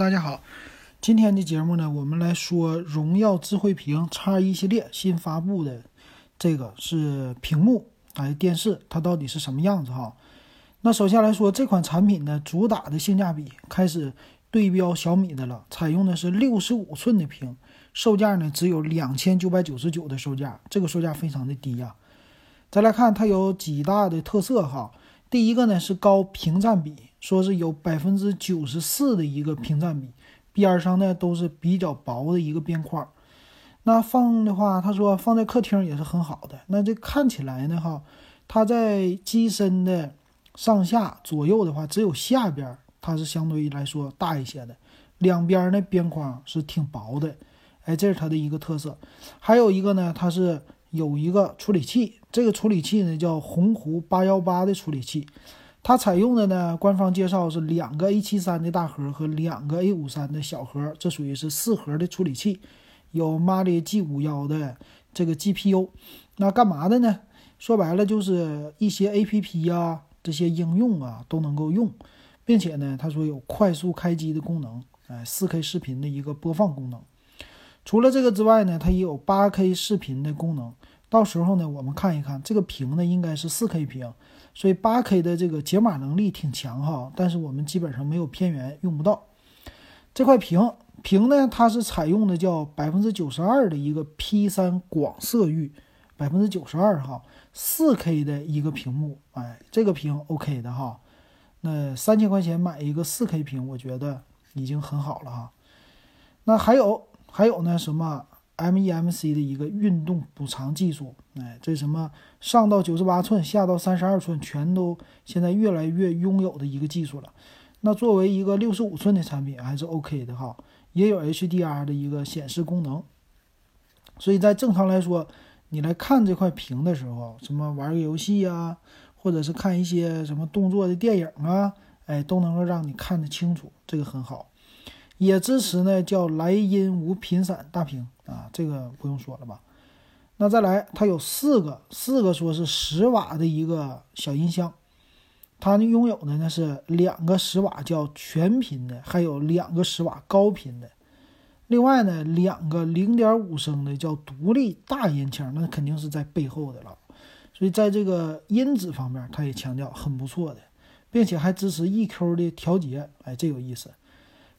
大家好，今天的节目呢，我们来说荣耀智慧屏 X 一系列新发布的这个是屏幕，哎，电视它到底是什么样子哈？那首先来说，这款产品呢，主打的性价比开始对标小米的了，采用的是六十五寸的屏，售价呢只有两千九百九十九的售价，这个售价非常的低呀。再来看它有几大的特色哈，第一个呢是高屏占比。说是有百分之九十四的一个屏占比，边上呢都是比较薄的一个边框。那放的话，他说放在客厅也是很好的。那这看起来呢，哈，它在机身的上下左右的话，只有下边它是相对于来说大一些的，两边的边框是挺薄的。哎，这是它的一个特色。还有一个呢，它是有一个处理器，这个处理器呢叫鸿鹄八幺八的处理器。它采用的呢，官方介绍是两个 A 七三的大核和两个 A 五三的小核，这属于是四核的处理器，有 Mali G 五幺的这个 GPU。那干嘛的呢？说白了就是一些 APP 呀，这些应用啊都能够用，并且呢，他说有快速开机的功能，哎，4K 视频的一个播放功能。除了这个之外呢，它也有 8K 视频的功能。到时候呢，我们看一看这个屏呢，应该是 4K 屏。所以八 K 的这个解码能力挺强哈，但是我们基本上没有片源用不到这块屏。屏呢，它是采用的叫百分之九十二的一个 P 三广色域，百分之九十二哈，四 K 的一个屏幕，哎，这个屏 OK 的哈。那三千块钱买一个四 K 屏，我觉得已经很好了哈。那还有还有呢什么？MEMC 的一个运动补偿技术，哎，这什么上到九十八寸，下到三十二寸，全都现在越来越拥有的一个技术了。那作为一个六十五寸的产品，还是 OK 的哈，也有 HDR 的一个显示功能。所以在正常来说，你来看这块屏的时候，什么玩个游戏呀，或者是看一些什么动作的电影啊，哎，都能够让你看得清楚，这个很好。也支持呢，叫莱茵无频闪大屏啊，这个不用说了吧？那再来，它有四个，四个说是十瓦的一个小音箱，它拥有的呢是两个十瓦叫全频的，还有两个十瓦高频的，另外呢两个零点五升的叫独立大音腔，那肯定是在背后的了。所以在这个音质方面，它也强调很不错的，并且还支持 EQ 的调节，哎，这有意思。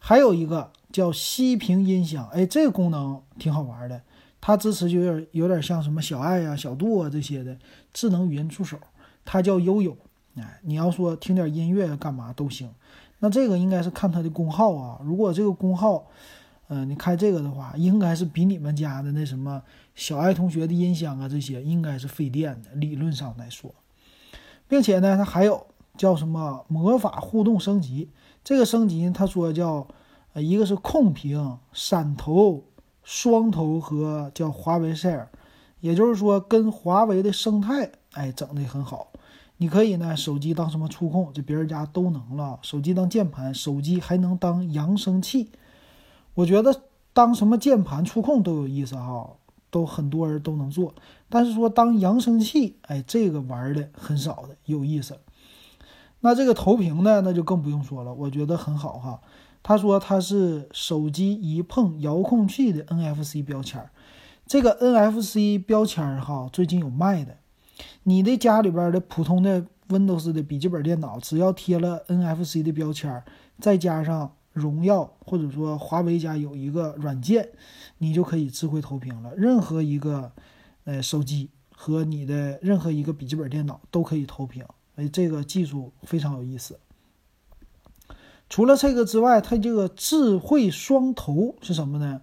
还有一个叫息屏音响，哎，这个功能挺好玩的。它支持就有点有点像什么小爱啊、小度啊这些的智能语音助手。它叫悠悠，哎，你要说听点音乐干嘛都行。那这个应该是看它的功耗啊。如果这个功耗，嗯，你开这个的话，应该是比你们家的那什么小爱同学的音箱啊这些应该是费电的。理论上来说，并且呢，它还有叫什么魔法互动升级。这个升级呢，他说叫，呃，一个是控屏、闪投、双头和叫华为 Share，也就是说跟华为的生态，哎，整的很好。你可以呢，手机当什么触控，这别人家都能了。手机当键盘，手机还能当扬声器。我觉得当什么键盘、触控都有意思哈，都很多人都能做。但是说当扬声器，哎，这个玩的很少的，有意思。那这个投屏呢，那就更不用说了，我觉得很好哈。他说它是手机一碰遥控器的 NFC 标签儿，这个 NFC 标签儿哈，最近有卖的。你的家里边的普通的 Windows 的笔记本电脑，只要贴了 NFC 的标签儿，再加上荣耀或者说华为家有一个软件，你就可以智慧投屏了。任何一个呃手机和你的任何一个笔记本电脑都可以投屏。哎，这个技术非常有意思。除了这个之外，它这个智慧双头是什么呢？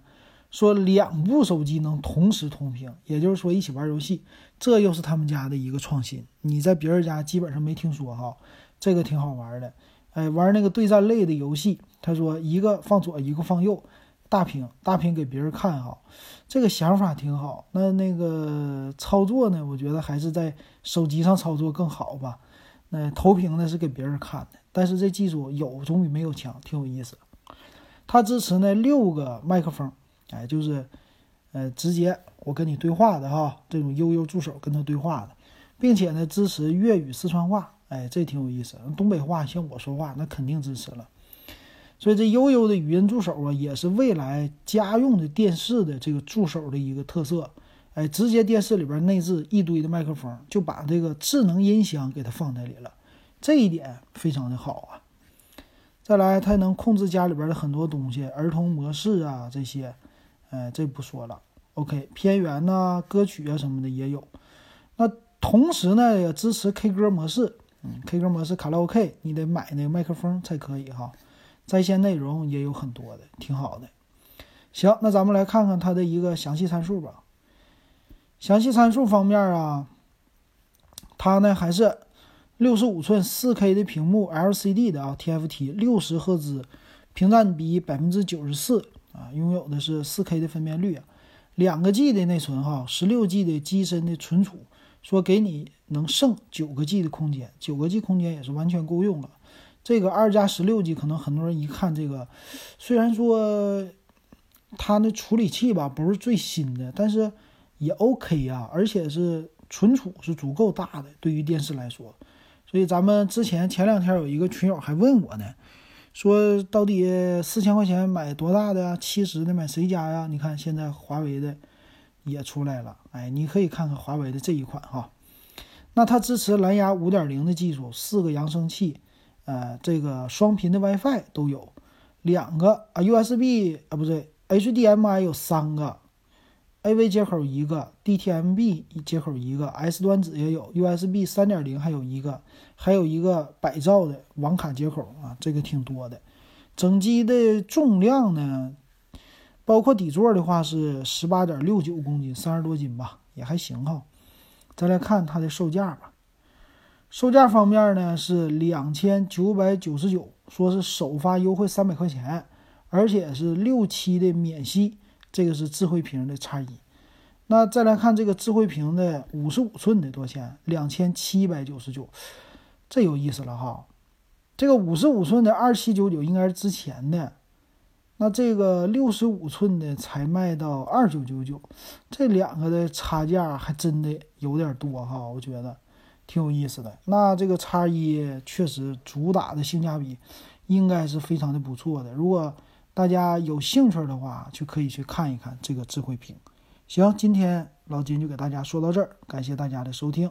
说两部手机能同时同屏，也就是说一起玩游戏，这又是他们家的一个创新。你在别人家基本上没听说哈，这个挺好玩的。哎，玩那个对战类的游戏，他说一个放左，一个放右，大屏大屏给别人看哈，这个想法挺好。那那个操作呢？我觉得还是在手机上操作更好吧。那投屏呢是给别人看的，但是这技术有总比没有强，挺有意思。它支持呢六个麦克风，哎，就是，呃，直接我跟你对话的哈，这种悠悠助手跟他对话的，并且呢支持粤语、四川话，哎，这挺有意思。东北话像我说话那肯定支持了。所以这悠悠的语音助手啊，也是未来家用的电视的这个助手的一个特色。哎，直接电视里边内置一堆的麦克风，就把这个智能音箱给它放在里了，这一点非常的好啊。再来，它能控制家里边的很多东西，儿童模式啊这些，哎，这不说了。OK，片源呐、歌曲啊什么的也有。那同时呢，也支持 K 歌模式。嗯，K 歌模式卡拉 OK，你得买那个麦克风才可以哈。在线内容也有很多的，挺好的。行，那咱们来看看它的一个详细参数吧。详细参数方面啊，它呢还是六十五寸四 K 的屏幕，LCD 的啊，TFT 六十赫兹，屏占比百分之九十四啊，拥有的是四 K 的分辨率啊，两个 G 的内存哈，十六 G 的机身的存储，说给你能剩九个 G 的空间，九个 G 空间也是完全够用了。这个二加十六 G 可能很多人一看这个，虽然说它的处理器吧不是最新的，但是。也 OK 呀，而且是存储是足够大的，对于电视来说。所以咱们之前前两天有一个群友还问我呢，说到底四千块钱买多大的呀？七十的买谁家呀？你看现在华为的也出来了，哎，你可以看看华为的这一款哈。那它支持蓝牙五点零的技术，四个扬声器，呃，这个双频的 WiFi 都有，两个啊 USB 啊不对，HDMI 有三个。AV 接口一个，DTMB 接口一个，S 端子也有，USB 三点零还有一个，还有一个百兆的网卡接口啊，这个挺多的。整机的重量呢，包括底座的话是十八点六九公斤，三十多斤吧，也还行哈。再来看它的售价吧，售价方面呢是两千九百九十九，说是首发优惠三百块钱，而且是六期的免息。这个是智慧屏的叉一，那再来看这个智慧屏的五十五寸的多少钱？两千七百九十九，这有意思了哈。这个五十五寸的二七九九应该是之前的，那这个六十五寸的才卖到二九九九，这两个的差价还真的有点多哈，我觉得挺有意思的。那这个叉一确实主打的性价比应该是非常的不错的，如果。大家有兴趣的话，就可以去看一看这个智慧屏。行，今天老金就给大家说到这儿，感谢大家的收听。